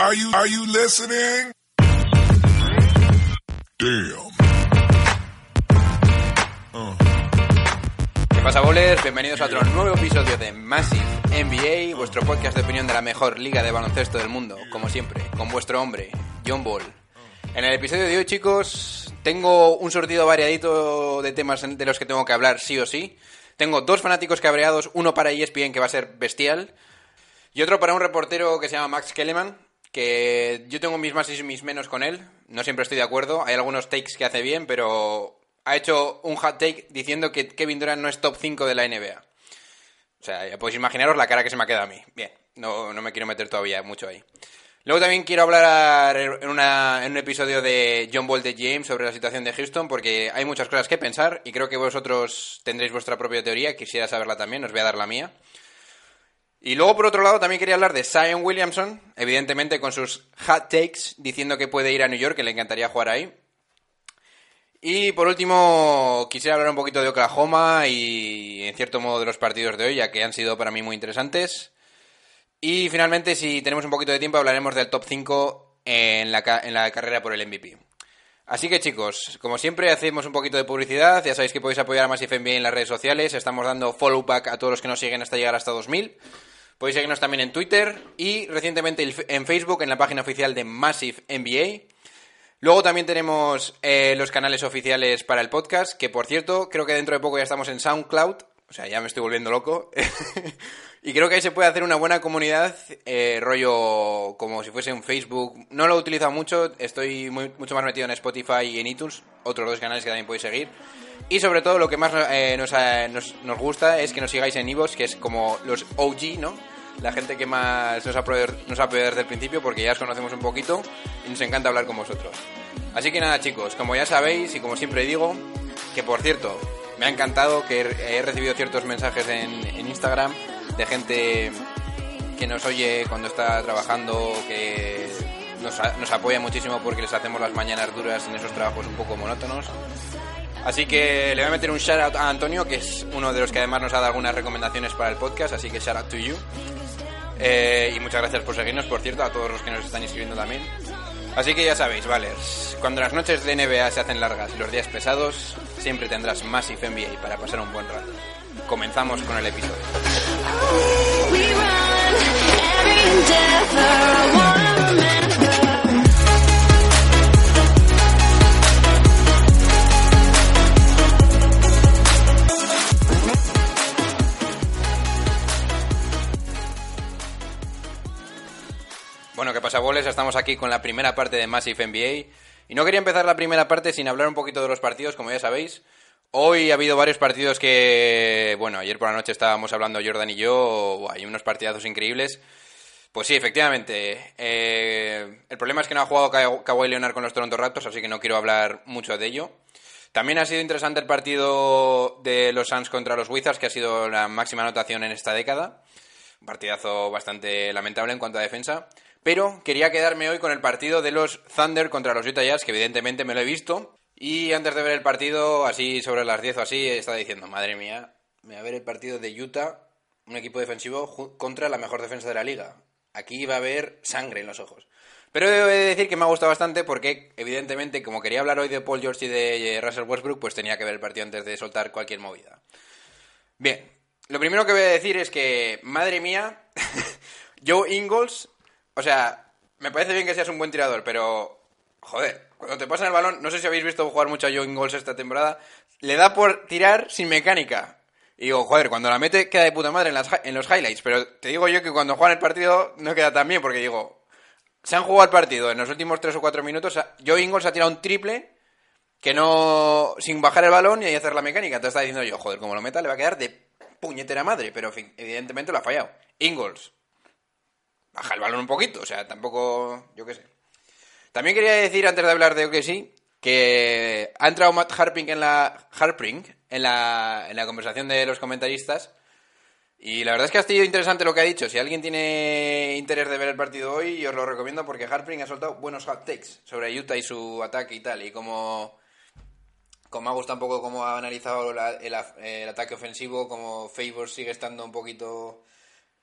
Are you, are you listening? Damn. ¿Qué pasa, bowlers? Bienvenidos a otro nuevo episodio de Massive NBA, vuestro podcast de opinión de la mejor liga de baloncesto del mundo, como siempre, con vuestro hombre, John Ball. En el episodio de hoy, chicos, tengo un sortido variadito de temas de los que tengo que hablar sí o sí. Tengo dos fanáticos cabreados, uno para ESPN que va a ser bestial, y otro para un reportero que se llama Max Kellerman, que yo tengo mis más y mis menos con él. No siempre estoy de acuerdo. Hay algunos takes que hace bien, pero ha hecho un hot take diciendo que Kevin Durant no es top 5 de la NBA. O sea, podéis imaginaros la cara que se me ha quedado a mí. Bien, no, no me quiero meter todavía mucho ahí. Luego también quiero hablar en, una- en un episodio de John Ball de James sobre la situación de Houston, porque hay muchas cosas que pensar y creo que vosotros tendréis vuestra propia teoría. Quisiera saberla también, os voy a dar la mía. Y luego, por otro lado, también quería hablar de Zion Williamson, evidentemente con sus hot takes, diciendo que puede ir a New York, que le encantaría jugar ahí. Y por último, quisiera hablar un poquito de Oklahoma y, en cierto modo, de los partidos de hoy, ya que han sido para mí muy interesantes. Y finalmente, si tenemos un poquito de tiempo, hablaremos del top 5 en la, ca- en la carrera por el MVP. Así que chicos, como siempre hacemos un poquito de publicidad, ya sabéis que podéis apoyar a Massive NBA en las redes sociales, estamos dando follow back a todos los que nos siguen hasta llegar hasta 2000. Podéis seguirnos también en Twitter y recientemente en Facebook en la página oficial de Massive NBA. Luego también tenemos eh, los canales oficiales para el podcast, que por cierto, creo que dentro de poco ya estamos en SoundCloud, o sea, ya me estoy volviendo loco. y creo que ahí se puede hacer una buena comunidad, eh, rollo como si fuese un Facebook. No lo he utilizado mucho, estoy mucho más metido en Spotify y en iTunes, otros dos canales que también podéis seguir. Y sobre todo lo que más eh, nos, eh, nos- nos gusta es que nos sigáis en Ivos, que es como los OG, ¿no? La gente que más nos ha apoyado, nos desde el principio porque ya os conocemos un poquito y nos encanta hablar con vosotros. Así que nada chicos, como ya sabéis y como siempre digo, que por cierto, me ha encantado que he recibido ciertos mensajes en, en Instagram de gente que nos oye cuando está trabajando, que nos, nos apoya muchísimo porque les hacemos las mañanas duras en esos trabajos un poco monótonos. Así que le voy a meter un shout out a Antonio, que es uno de los que además nos ha dado algunas recomendaciones para el podcast, así que shout out to you. Eh, y muchas gracias por seguirnos, por cierto, a todos los que nos están inscribiendo también. Así que ya sabéis, Valers, cuando las noches de NBA se hacen largas y los días pesados, siempre tendrás Massive NBA para pasar un buen rato. Comenzamos con el episodio. Bueno, ¿qué pasa, boles? Estamos aquí con la primera parte de Massive NBA. Y no quería empezar la primera parte sin hablar un poquito de los partidos, como ya sabéis. Hoy ha habido varios partidos que, bueno, ayer por la noche estábamos hablando Jordan y yo, hay unos partidazos increíbles. Pues sí, efectivamente. eh, el problema es que no ha jugado Ka- Kawhi Leonard con los Toronto Raptors, así que no quiero hablar mucho de ello. También ha sido interesante el partido de los Suns contra los Wizards, que ha sido la máxima anotación en esta década. Un partidazo bastante lamentable en cuanto a defensa. Pero quería quedarme hoy con el partido de los Thunder contra los Utah Jazz, que evidentemente me lo he visto. Y antes de ver el partido, así sobre las 10 o así, estaba diciendo, madre mía, me voy a ver el partido de Utah, un equipo defensivo contra la mejor defensa de la liga. Aquí va a haber sangre en los ojos. Pero he de decir que me ha gustado bastante porque, evidentemente, como quería hablar hoy de Paul George y de eh, Russell Westbrook, pues tenía que ver el partido antes de soltar cualquier movida. Bien, lo primero que voy a decir es que, madre mía, Joe Ingles, o sea, me parece bien que seas un buen tirador, pero, joder, cuando te pasan el balón, no sé si habéis visto jugar mucho a Joe Ingles esta temporada, le da por tirar sin mecánica. Y digo, joder, cuando la mete queda de puta madre en, las en los highlights, pero te digo yo que cuando juegan el partido no queda tan bien, porque digo, se han jugado el partido en los últimos 3 o 4 minutos, Joe Ingles ha tirado un triple que no. sin bajar el balón y hacer la mecánica. Te está diciendo yo, joder, como lo meta le va a quedar de puñetera madre, pero evidentemente lo ha fallado. Ingles. baja el balón un poquito, o sea, tampoco, yo qué sé. También quería decir, antes de hablar de OKC, que ha entrado Matt Harpring en la, Harpring en la, en la conversación de los comentaristas y la verdad es que ha sido interesante lo que ha dicho. Si alguien tiene interés de ver el partido hoy, os lo recomiendo porque Harpring ha soltado buenos hot takes sobre Utah y su ataque y tal. Y como, como ha gustado un poco cómo ha analizado el ataque ofensivo, como Favors sigue estando un poquito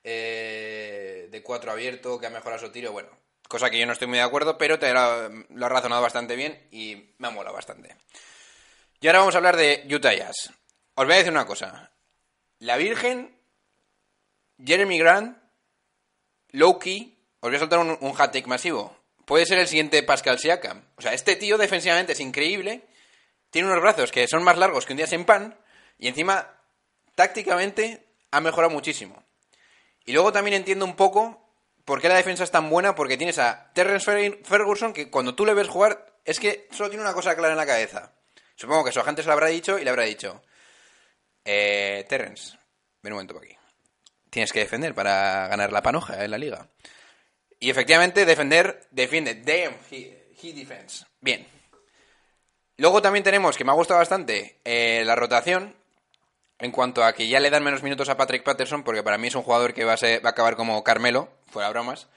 eh, de cuatro abierto, que ha mejorado su tiro, bueno, cosa que yo no estoy muy de acuerdo, pero te lo, lo ha razonado bastante bien y me ha molado bastante. Y ahora vamos a hablar de Utah Jazz. Os voy a decir una cosa. La Virgen Jeremy Grant, Loki, os voy a soltar un, un hat take masivo. Puede ser el siguiente Pascal Siakam. O sea, este tío defensivamente es increíble. Tiene unos brazos que son más largos que un día sin pan. Y encima, tácticamente, ha mejorado muchísimo. Y luego también entiendo un poco por qué la defensa es tan buena. Porque tienes a Terrence Fer- Ferguson que cuando tú le ves jugar, es que solo tiene una cosa clara en la cabeza. Supongo que su agente se lo habrá dicho y le habrá dicho: eh, Terrence, ven un momento para aquí tienes que defender para ganar la panoja en la liga. Y efectivamente, defender, defiende. Damn, he, he defends. Bien. Luego también tenemos, que me ha gustado bastante, eh, la rotación. En cuanto a que ya le dan menos minutos a Patrick Patterson, porque para mí es un jugador que va a acabar como Carmelo, fuera bromas.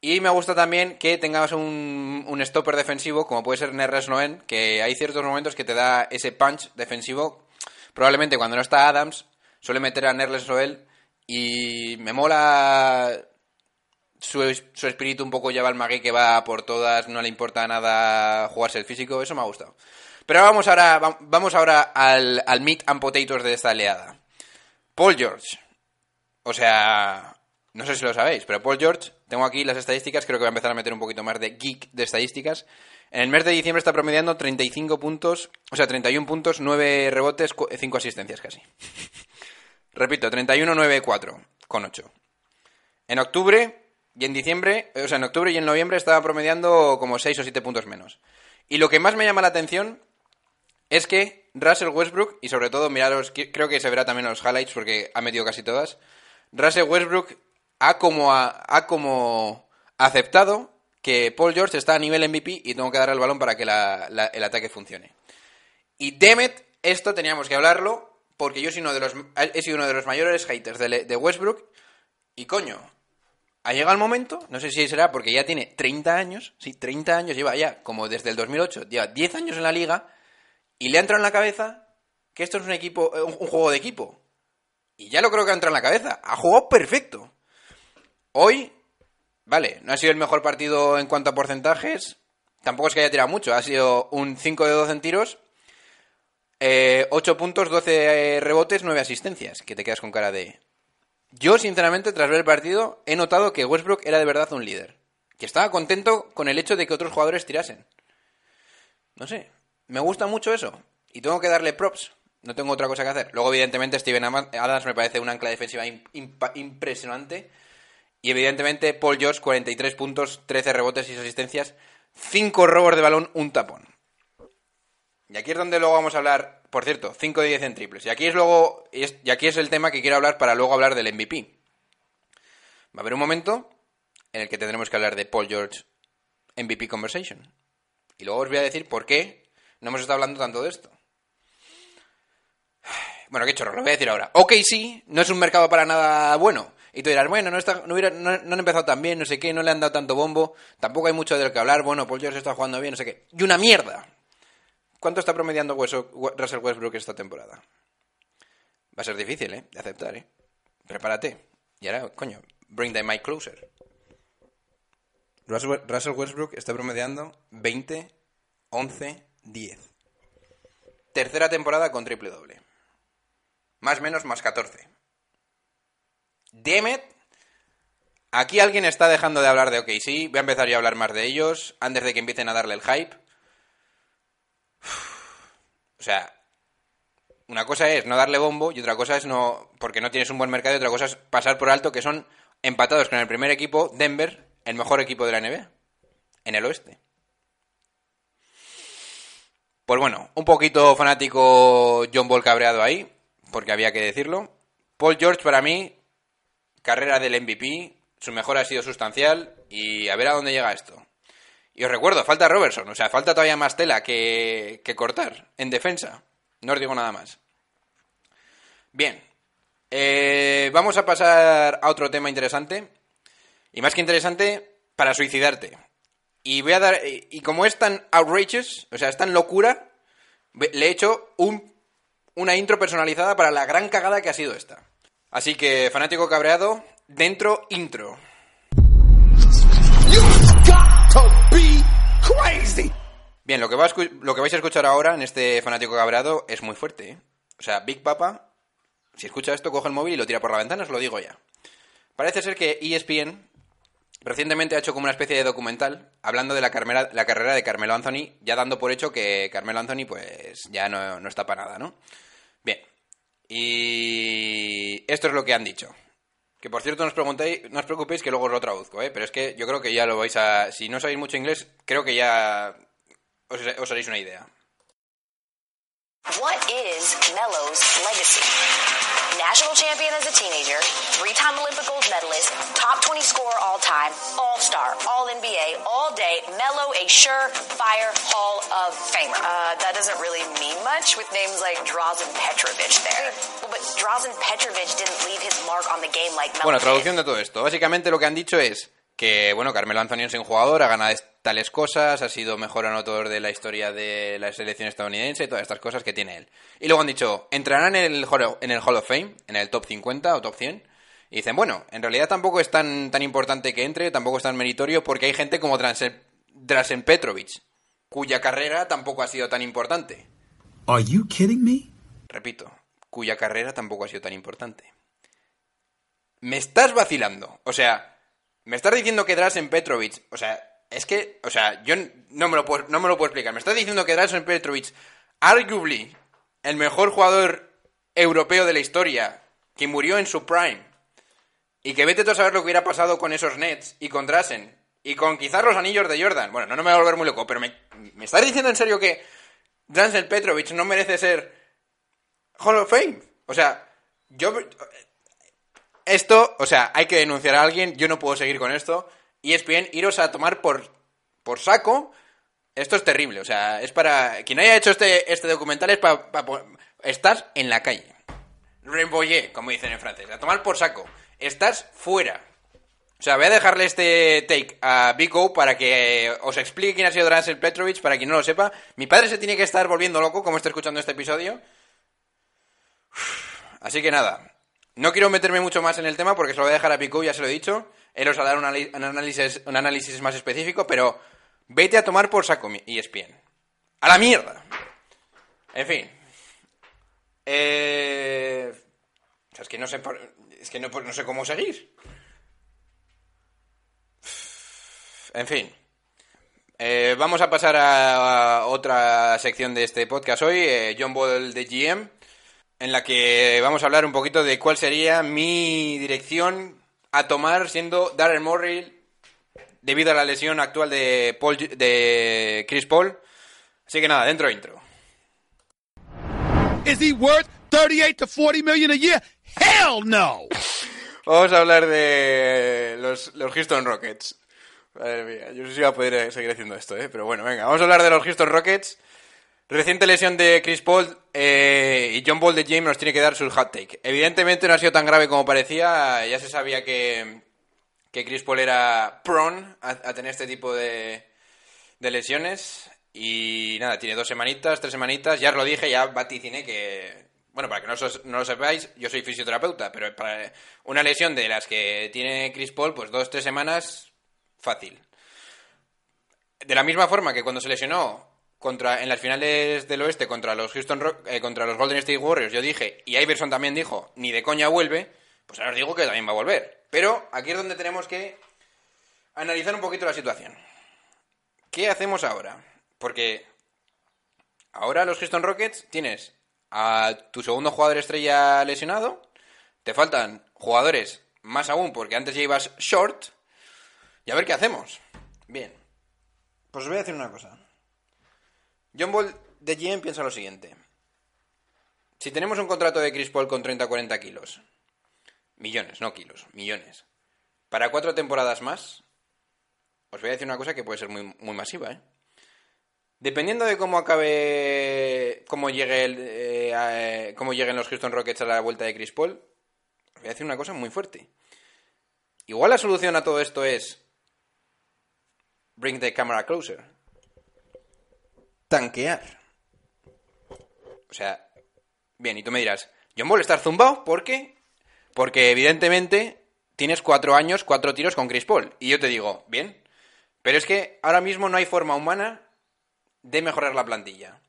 Y me gusta también que tengas un, un stopper defensivo, como puede ser Nerres Noen, que hay ciertos momentos que te da ese punch defensivo. Probablemente cuando no está Adams, suele meter a Nerles Noel y me mola su, su espíritu un poco lleva al Magui que va por todas, no le importa nada jugarse el físico, eso me ha gustado. Pero vamos ahora, va- vamos ahora al, al meat and potatoes de esta oleada. Paul George. O sea, no sé si lo sabéis, pero Paul George, tengo aquí las estadísticas, creo que voy a empezar a meter un poquito más de geek de estadísticas. En el mes de diciembre está promediando 35 puntos, o sea, 31 puntos, 9 rebotes, 5 asistencias casi. Repito, 31-9-4 con 8. En octubre y en diciembre, o sea, en octubre y en noviembre estaba promediando como 6 o 7 puntos menos. Y lo que más me llama la atención es que Russell Westbrook, y sobre todo, miraros, creo que se verá también los highlights porque ha metido casi todas, Russell Westbrook ha como, ha, ha como aceptado que Paul George está a nivel MVP y tengo que dar el balón para que el ataque funcione. Y Demet, esto teníamos que hablarlo, porque yo soy uno de los, he sido uno de los mayores haters de, Westbrook. Y coño, ha llegado el momento, no sé si será porque ya tiene 30 años, sí, 30 años, lleva ya como desde el 2008, lleva 10 años en la liga, y le ha entrado en la cabeza que esto es un equipo, un, un juego de equipo. Y ya lo creo que ha entrado en la cabeza, ha jugado perfecto. Hoy, vale, no ha sido el mejor partido en cuanto a porcentajes, tampoco es que haya tirado mucho, ha sido un 5 de 12 en tiros, eh, 8 puntos, 12 rebotes, 9 asistencias, que te quedas con cara de... Yo, sinceramente, tras ver el partido, he notado que Westbrook era de verdad un líder. Que estaba contento con el hecho de que otros jugadores tirasen. No sé, me gusta mucho eso. Y tengo que darle props. No tengo otra cosa que hacer. Luego, evidentemente, Steven Adams me parece un ancla defensiva impresionante. Y evidentemente, Paul George, 43 puntos, 13 rebotes y asistencias, 5 robos de balón, un tapón. Y aquí es donde luego vamos a hablar, por cierto, 5 de 10 en triples. Y aquí es luego y, aquí es el tema que quiero hablar para luego hablar del MVP. Va a haber un momento en el que tendremos que hablar de Paul George MVP Conversation. Y luego os voy a decir por qué no hemos estado hablando tanto de esto. Bueno, qué chorro, lo voy a decir ahora. Ok, sí, no es un mercado para nada bueno. Y tú dirás, bueno, no, está, no, hubiera- no- no han empezado tan bien, no sé qué, no le han dado tanto bombo, tampoco hay mucho del que hablar, bueno, Paul George está jugando bien, no sé qué. Y una mierda. ¿Cuánto está promediando Russell Westbrook esta temporada? Va a ser difícil, ¿eh? De aceptar, ¿eh? Prepárate. Y ahora, coño, bring the mic closer. Russell Westbrook está promediando 20, 11, 10. Tercera temporada con triple doble. Más menos más 14. Demet. Aquí alguien está dejando de hablar de OKC. Voy a empezar yo a hablar más de ellos antes de que empiecen a darle el hype. O sea, una cosa es no darle bombo y otra cosa es no. porque no tienes un buen mercado y otra cosa es pasar por alto que son empatados con el primer equipo, Denver, el mejor equipo de la NBA, en el oeste. Pues bueno, un poquito fanático John Ball cabreado ahí, porque había que decirlo. Paul George para mí, carrera del MVP, su mejora ha sido sustancial y a ver a dónde llega esto. Y os recuerdo, falta Robertson, o sea, falta todavía más tela que, que cortar en defensa. No os digo nada más. Bien, eh, vamos a pasar a otro tema interesante. Y más que interesante, para suicidarte. Y voy a dar. Y como es tan outrageous, o sea, es tan locura, le he hecho un, una intro personalizada para la gran cagada que ha sido esta. Así que, fanático cabreado, dentro intro. Bien, lo que, va a lo que vais a escuchar ahora en este fanático cabreado es muy fuerte, ¿eh? O sea, Big Papa, si escucha esto, coge el móvil y lo tira por la ventana, os lo digo ya. Parece ser que ESPN recientemente ha hecho como una especie de documental hablando de la, carmera- la carrera de Carmelo Anthony, ya dando por hecho que Carmelo Anthony pues ya no, no está para nada, ¿no? Bien. Y esto es lo que han dicho. Que por cierto, no os, no os preocupéis que luego os lo traduzco, ¿eh? Pero es que yo creo que ya lo vais a... Si no sabéis mucho inglés, creo que ya os, haréis una idea. What is legacy? National champion as a teenager, three-time Olympic gold medalist, top 20 scorer all time, all-star, all-NBA, all-day, Melo a surefire Hall of Famer. Uh, that doesn't really mean much with names like Drazen Petrovic there. Well, but Drazen Petrovic didn't leave his mark on the game like Melo Bueno, traducción de todo esto. Básicamente lo que han dicho es que, bueno, Carmelo Anthony es un jugador, ha ganado tales cosas, ha sido mejor anotador de la historia de la selección estadounidense y todas estas cosas que tiene él. Y luego han dicho, entrarán en el, Hall- en el Hall of Fame, en el top 50 o top 100. Y dicen, bueno, en realidad tampoco es tan, tan importante que entre, tampoco es tan meritorio porque hay gente como Drasen, Drasen Petrovic, cuya carrera tampoco ha sido tan importante. Are you kidding me? Repito, cuya carrera tampoco ha sido tan importante. Me estás vacilando. O sea, me estás diciendo que Drasen Petrovic. O sea, es que. O sea, yo no me lo puedo, no me lo puedo explicar. Me estás diciendo que Drasen Petrovic, arguably el mejor jugador europeo de la historia, que murió en su prime, y que vete tú a saber lo que hubiera pasado con esos Nets y con Drasen, y con quizás los anillos de Jordan. Bueno, no, no me voy a volver muy loco, pero me, ¿me estás diciendo en serio que Drasen Petrovic no merece ser Hall of Fame. O sea, yo. Esto, o sea, hay que denunciar a alguien. Yo no puedo seguir con esto. Y es bien, iros a tomar por, por saco. Esto es terrible. O sea, es para. Quien haya hecho este, este documental es para. estás en la calle. Remboyé, como dicen en francés. A tomar por saco. Estás fuera. O sea, voy a dejarle este take a Vico para que os explique quién ha sido Drazen Petrovic, para quien no lo sepa. Mi padre se tiene que estar volviendo loco como está escuchando este episodio. Así que nada, no quiero meterme mucho más en el tema porque se lo voy a dejar a Pico, ya se lo he dicho. Él os va a dar un, análisis, un análisis más específico, pero vete a tomar por saco ESPN. ¡A la mierda! En fin. Eh... o sea, es que no sé, por- es que no, sé cómo seguir. En fin. Eh, vamos a pasar a, a otra sección de este podcast hoy, eh, John Ball de GM, en la que vamos a hablar un poquito de cuál sería mi dirección a tomar siendo Darren Morrill debido a la lesión actual de, Paul, de Chris Paul. Así que nada, dentro intro. Is he worth 38 to 40 million a year? Hell no! Vamos a hablar de los, los Houston Rockets. Madre mía, yo no sé si voy a poder seguir haciendo esto, ¿eh? Pero bueno, venga, vamos a hablar de los Houston Rockets. Reciente lesión de Chris Paul eh, y John Ball de James nos tiene que dar su hot take. Evidentemente no ha sido tan grave como parecía, ya se sabía que, que Chris Paul era prone a, tener este tipo de, de lesiones. Y nada, tiene dos semanitas, tres semanitas, ya os lo dije, ya vaticiné que... Bueno, para que no, no lo sepáis, yo soy fisioterapeuta, pero para una lesión de las que tiene Chris Paul, pues dos, tres semanas, fácil. De la misma forma que cuando se lesionó contra, en las finales del oeste contra los Houston Rock- eh, contra los Golden State Warriors, yo dije, y Iverson también dijo, ni de coña vuelve, pues ahora os digo que también va a volver. Pero aquí es donde tenemos que analizar un poquito la situación. ¿Qué hacemos ahora? Porque ahora los Houston Rockets tienes a tu segundo jugador estrella lesionado, te faltan jugadores más aún porque antes ya ibas short, y a ver qué hacemos. Bien, pues os voy a decir una cosa. John Ball de GM piensa lo siguiente. Si tenemos un contrato de Chris Paul con 30-40 kilos, millones, no kilos, millones, para cuatro temporadas más, os voy a decir una cosa que puede ser muy, muy masiva, ¿eh? Dependiendo de cómo acabe, cómo llegue el, eh, a- cómo lleguen los Houston Rockets a la vuelta de Chris Paul, os voy a decir una cosa muy fuerte. Igual la solución a todo esto es bring the camera closer. Tanquear. O sea, bien, y tú me dirás, John Ball estar zumbado, ¿por qué? Porque evidentemente tienes cuatro años, cuatro tiros con Chris Paul. Y yo te digo, bien, pero es que ahora mismo no hay forma humana de mejorar la plantilla.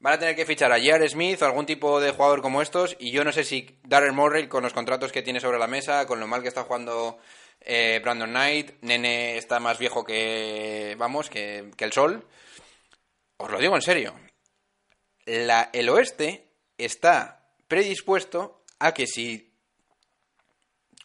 Van a tener que fichar a J.R. Smith o algún tipo de jugador como estos. Y yo no sé si Darren Morrell, con los contratos que tiene sobre la mesa, con lo mal que está jugando eh, Brandon Knight, Nene está más viejo que, vamos, que, que el sol. Os lo digo en serio. La- el oeste está predispuesto a que si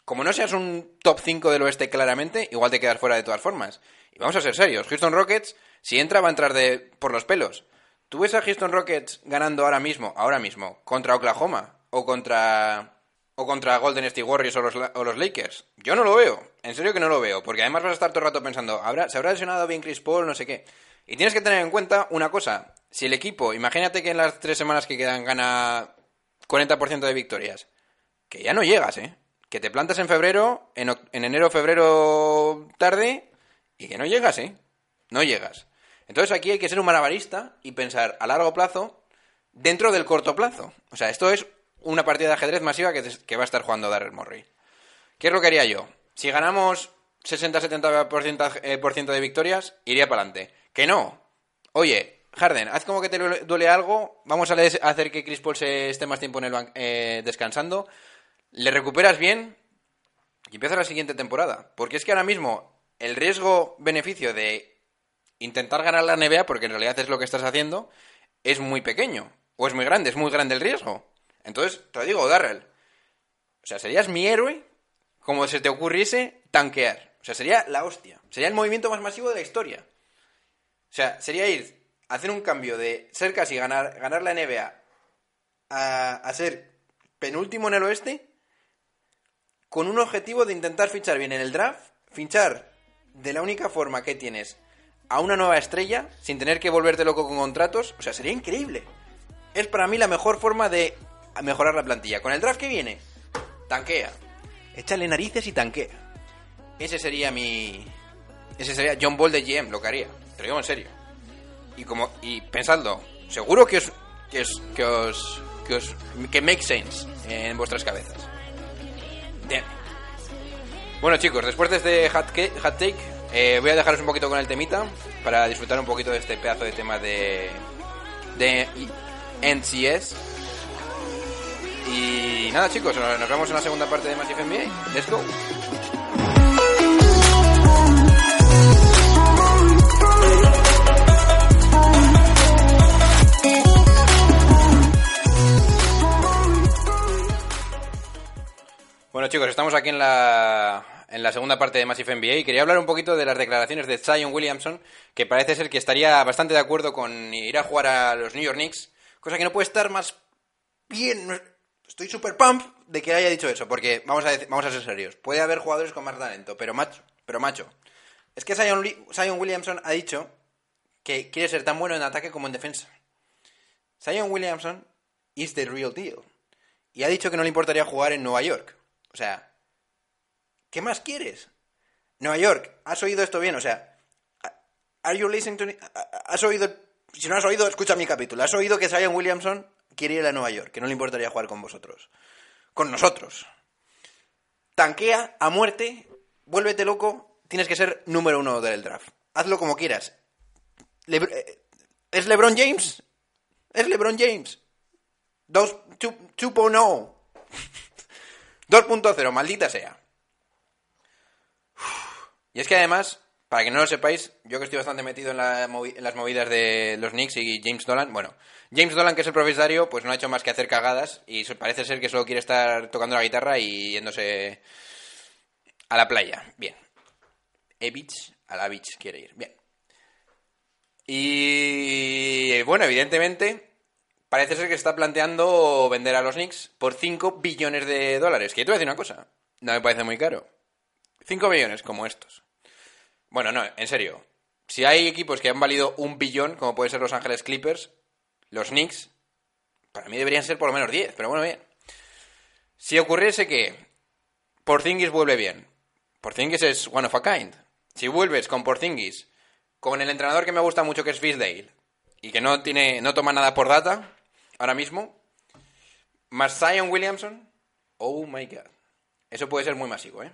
como no seas un top 5 del oeste claramente, igual te quedas fuera de todas formas. Y vamos a ser serios, Houston Rockets, si entra va a entrar de, por los pelos. ¿Tú ves a Houston Rockets ganando ahora mismo, ahora mismo, contra Oklahoma o contra o contra Golden State Warriors o los, o los Lakers? Yo no lo veo, en serio que no lo veo, porque además vas a estar todo el rato pensando, ¿habrá, ¿se habrá lesionado bien Chris Paul? No sé qué. Y tienes que tener en cuenta una cosa, si el equipo, imagínate que en las tres semanas que quedan gana 40% de victorias, que ya no llegas, ¿eh? Que te plantas en febrero, en, enero, febrero tarde, y que no llegas, ¿eh? No llegas. Entonces aquí hay que ser un malabarista y pensar a largo plazo dentro del corto plazo. O sea, esto es una partida de ajedrez masiva que, va a estar jugando Darren Morey. ¿Qué es lo que haría yo? Si ganamos 60-70% eh, de victorias, iría para adelante. Que no. Oye, Harden, haz como que te duele- algo. Vamos a hacer que Chris Paul se esté más tiempo en el eh, descansando. Le recuperas bien y empieza la siguiente temporada. Porque es que ahora mismo el riesgo-beneficio de intentar ganar la NBA, porque en realidad es lo que estás haciendo, es muy pequeño. O es muy grande, es muy grande el riesgo. Entonces, te lo digo, Darrell. O sea, serías mi héroe como se te ocurriese tanquear. O sea, sería la hostia. Sería el movimiento más masivo de la historia. O sea, sería ir a hacer un cambio de ser casi ganar, ganar la NBA a, a ser penúltimo en el oeste con un objetivo de intentar fichar bien en el draft, fichar de la única forma que tienes a una nueva estrella sin tener que volverte loco con contratos. O sea, sería increíble. Es para mí la mejor forma de mejorar la plantilla. Con el draft que viene, tanquea. Échale narices y tanquea. Ese sería mi. Ese sería John Ball de GM, lo que haría. Te lo digo en serio. Y como. Y pensadlo, seguro que os. que os. que os. que os. que make sense en vuestras cabezas. Damn. Bueno chicos, después de este hot take, eh, voy a dejaros un poquito con el temita para disfrutar un poquito de este pedazo de tema de. de NCS. Y nada chicos, nos vemos en la segunda parte de Massive NBA. Let's go. Bueno chicos, estamos aquí en la, en la segunda parte de Massive NBA y quería hablar un poquito de las declaraciones de Zion Williamson, que parece ser que estaría bastante de acuerdo con ir a jugar a los New York Knicks, cosa que no puede estar más bien. Estoy super pump de que haya dicho eso, porque vamos a, vamos a ser serios. Puede haber jugadores con más talento, pero macho, pero macho. Es que Zion, Zion Williamson ha dicho que quiere ser tan bueno en ataque como en defensa. Zion Williamson is the real deal. Y ha dicho que no le importaría jugar en Nueva York. O sea, ¿qué más quieres? Nueva York, ¿has oído esto bien? O sea, ¿are you listening to? ¿Has oído? Si no has oído, escucha mi capítulo. ¿Has oído que Zion Williamson quiere ir a Nueva York? Que no le importaría jugar con vosotros. Con nosotros. Tanquea a muerte, vuélvete loco, tienes que ser número uno del draft. Hazlo como quieras. Eh, ¿Es LeBron James? Es LeBron James. Dos- two- 2.0. 2.0, maldita sea. Y es que además, para que no lo sepáis, yo que estoy bastante metido en, las movidas de los Knicks y James Dolan, bueno, James Dolan, que es el propietario, pues no ha hecho más que hacer cagadas y parece ser que solo quiere estar tocando la guitarra y yéndose a la playa. Bien. E beach, a la beach quiere ir. Bien. Y bueno, evidentemente, parece ser que está planteando vender a los Knicks por 5 billones de dólares. Que yo te voy a decir una cosa, no me parece muy caro. 5 millones como estos. Bueno, no, en serio. Si hay equipos que han valido un billón, como puede ser Los Ángeles Clippers, los Knicks, para mí deberían ser por lo menos 10, pero bueno, bien. Si ocurriese que Porzingis vuelve bien, Porzingis es one of a kind. Si vuelves con Porzingis, con el entrenador que me gusta mucho que es Fisdale, y que no tiene no toma nada por data ahora mismo, más Zion Williamson, oh my god. Eso puede ser muy masivo, ¿eh?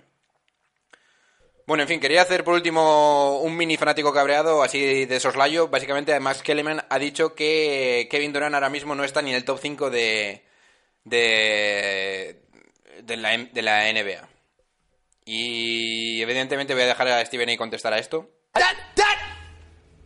Bueno, en fin, quería hacer por último un mini fanático cabreado, así de soslayo. Básicamente, Max Kellerman ha dicho que Kevin Durant ahora mismo no está ni en el top 5 de, de, de, la, NBA. Y evidentemente voy a dejar a Steven A contestar a esto. That, that,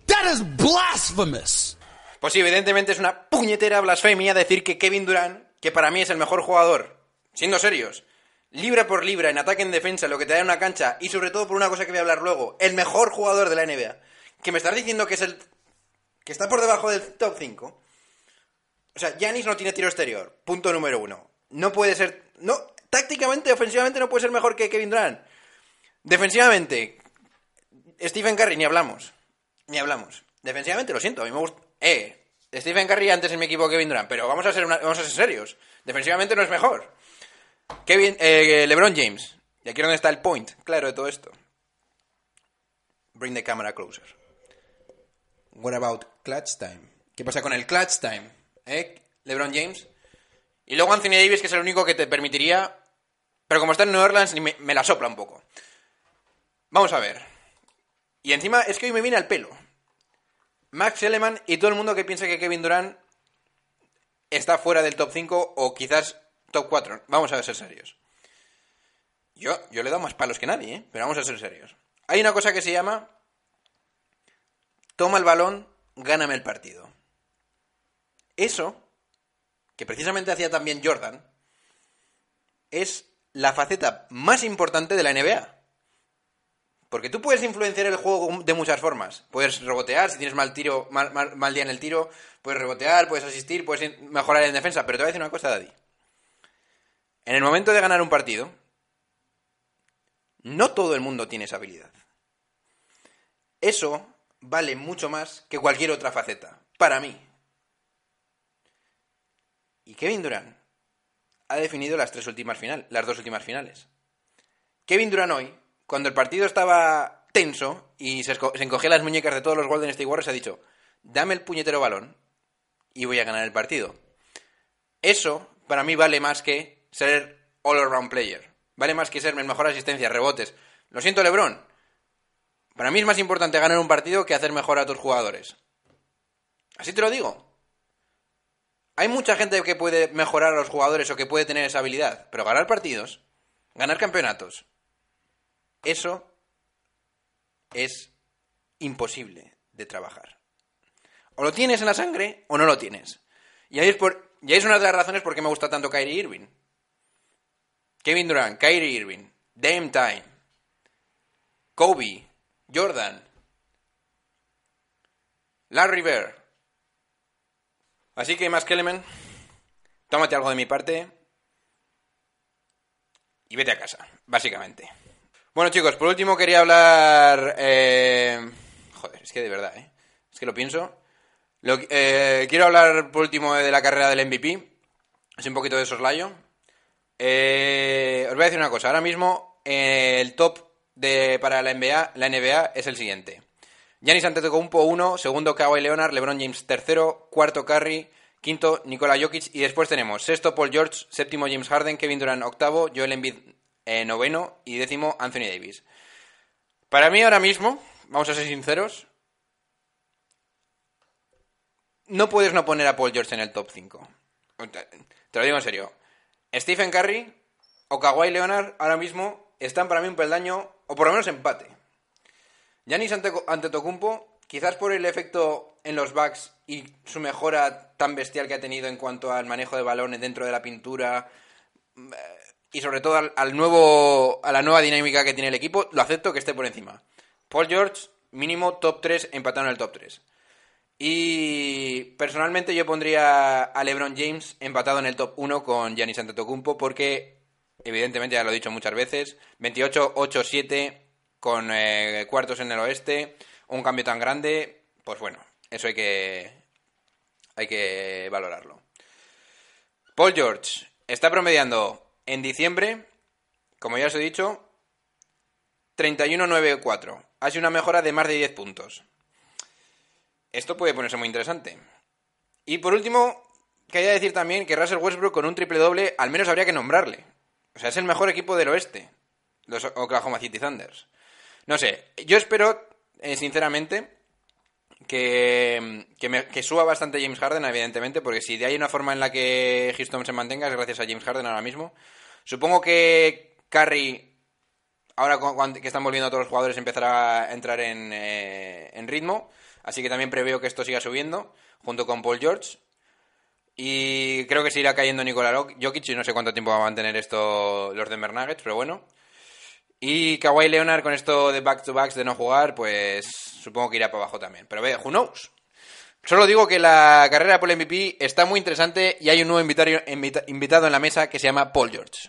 that is blasphemous. Pues sí, evidentemente es una puñetera blasfemia decir que Kevin Durant, que para mí es el mejor jugador, siendo serios, libra por libra, en ataque en defensa, lo que te da una cancha, y sobre todo por una cosa que voy a hablar luego, el mejor jugador de la NBA, que me estás diciendo que es el. que está por debajo del top 5. O sea, Giannis no tiene tiro exterior. Punto número uno. No puede ser. No, tácticamente, ofensivamente no puede ser mejor que Kevin Durant. Defensivamente, Stephen Curry, ni hablamos. Ni hablamos. Defensivamente, lo siento, a mí me gusta. Eh, Stephen Curry antes en mi equipo Kevin Durant, pero vamos a ser, una- vamos a ser serios. Defensivamente no es mejor. Kevin, eh, LeBron James. Y aquí es donde está el point, claro, de todo esto. Bring the camera closer. What about clutch time? ¿Qué pasa con el clutch time? ¿Eh? LeBron James. Y luego Anthony Davis, que es el único que te permitiría. Pero como está en New Orleans, me, me la sopla un poco. Vamos a ver. Y encima es que hoy me viene al pelo. Max Elleman y todo el mundo que piensa que Kevin Durant está fuera del top 5 o quizás top 4. Vamos a ser serios. Yo, yo le he dado más palos que nadie, ¿eh? pero vamos a ser serios. Hay una cosa que se llama toma el balón, gáname el partido. Eso, que precisamente hacía también Jordan, es la faceta más importante de la NBA. Porque tú puedes influenciar el juego de muchas formas. Puedes rebotear, si tienes mal tiro, mal, día en el tiro, puedes rebotear, puedes asistir, puedes mejorar en defensa. Pero te voy a decir una cosa, Daddy. En el momento de ganar un partido, no todo el mundo tiene esa habilidad. Eso vale mucho más que cualquier otra faceta, para mí. Y Kevin Durant ha definido las tres últimas finales, las dos últimas finales. Kevin Durant hoy, cuando el partido estaba tenso y se, se encogía las muñecas de todos los Golden State Warriors, ha dicho, dame el puñetero balón y voy a ganar el partido. Eso, para mí, vale más que ser all-around player. Vale más que ser el mejor asistencia, rebotes. Lo siento, LeBron. Para mí es más importante ganar un partido que hacer mejor a tus jugadores. Así te lo digo. Hay mucha gente que puede mejorar a los jugadores o que puede tener esa habilidad, pero ganar partidos, ganar campeonatos, eso es imposible de trabajar. O lo tienes en la sangre o no lo tienes. Y ahí es, por, y ahí es una de las razones por qué me gusta tanto Kyrie Irving. Kevin Durant, Kyrie Irving, Dame Time, Kobe, Jordan, Larry Bird. Así que, más que tómate algo de mi parte y vete a casa, básicamente. Bueno, chicos, por último quería hablar... eh, Joder, es que de verdad, ¿eh? Es que lo pienso. Eh, quiero hablar por último de la carrera del MVP. Es un poquito de soslayo. Eh, os voy a decir una cosa. Ahora mismo eh, el top de, para la NBA, la NBA es el siguiente. Giannis Antetokounmpo 1, segundo Kawhi Leonard, LeBron James tercero, cuarto Curry, quinto Nikola Jokic y después tenemos sexto Paul George, séptimo James Harden, Kevin Durant octavo, Joel Embiid eh, noveno y décimo Anthony Davis. Para mí ahora mismo, vamos a ser sinceros, no puedes no poner a Paul George en el top 5. Te lo digo en serio. Stephen Curry o Kawhi Leonard ahora mismo están para mí un peldaño, o por lo menos empate. Giannis Ante- Antetokounmpo, quizás por el efecto en los backs y su mejora tan bestial que ha tenido en cuanto al manejo de balones dentro de la pintura y sobre todo al, nuevo a la nueva dinámica que tiene el equipo, lo acepto que esté por encima. Paul George, mínimo top 3, empatado en el top 3. Y personalmente yo pondría a LeBron James empatado en el top 1 con Giannis Antetokounmpo porque evidentemente ya lo he dicho muchas veces. 28-8-7 con eh, cuartos en el oeste. Un cambio tan grande, pues bueno, eso hay que, hay que valorarlo. Paul George está promediando en diciembre, como ya os he dicho, 31-9-4. Ha sido una mejora de más de 10 puntos. Esto puede ponerse muy interesante. Y por último, quería decir también que Russell Westbrook con un triple doble, al menos habría que nombrarle. O sea, es el mejor equipo del oeste, los Oklahoma City Thunders. No sé, yo espero, eh, sinceramente, que, que, suba bastante James Harden, evidentemente, porque si de hay una forma en la que Houston se mantenga es gracias a James Harden ahora mismo. Supongo que Curry, ahora que están volviendo todos los jugadores, empezará a entrar en, eh, en ritmo. Así que también preveo que esto siga subiendo, junto con Paul George. Y creo que se irá cayendo Nikola Jokic y no sé cuánto tiempo va a mantener esto los Denver Nuggets, pero bueno. Y Kawhi Leonard con esto de back-to-backs de no jugar, pues supongo que irá para abajo también. Pero ve, who knows? Solo digo que la carrera por el MVP está muy interesante y hay un nuevo invitado en la mesa que se llama Paul George.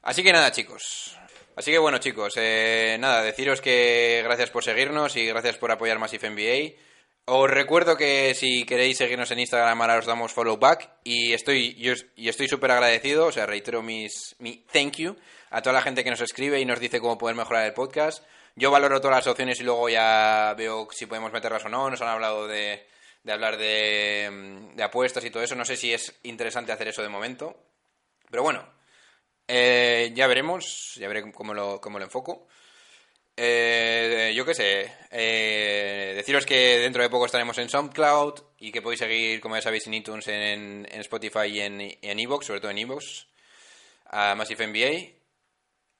Así que nada, chicos. Así que bueno, chicos, eh, nada, deciros que gracias por seguirnos y gracias por apoyar Massive NBA. Os recuerdo que si queréis seguirnos en Instagram ahora os damos follow back y estoy y os- y estoy súper agradecido, o sea, reitero mis, mi thank you a toda la gente que nos escribe y nos dice cómo poder mejorar el podcast. Yo valoro todas las opciones y luego ya veo si podemos meterlas o no. Nos han hablado de, de hablar de, de apuestas y todo eso. No sé si es interesante hacer eso de momento. Pero bueno, eh, ya veremos, ya veré cómo lo, cómo lo enfoco. Eh, yo qué sé, eh, deciros que dentro de poco estaremos en SoundCloud y que podéis seguir, como ya sabéis, en iTunes, en, en Spotify y en, en Evox, sobre todo en Evox, a Massive NBA.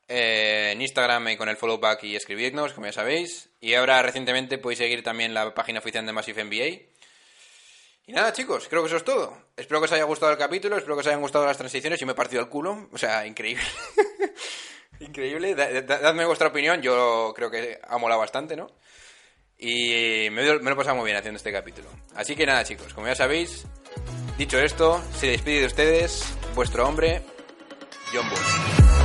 Eh, en Instagram eh, con el follow back y escribirnos, como ya sabéis. Y ahora recientemente podéis seguir también la página oficial de Massive NBA. Y nada, chicos, creo que eso es todo. Espero que os haya gustado el capítulo, espero que os hayan gustado las transiciones. Yo me he partido el culo, o sea, increíble. increíble. Da- da- dadme vuestra opinión, yo creo que ha molado bastante, ¿no? Y me, me lo he muy bien haciendo este capítulo. Así que nada, chicos, como ya sabéis, dicho esto, se despide de ustedes vuestro hombre, John Bull.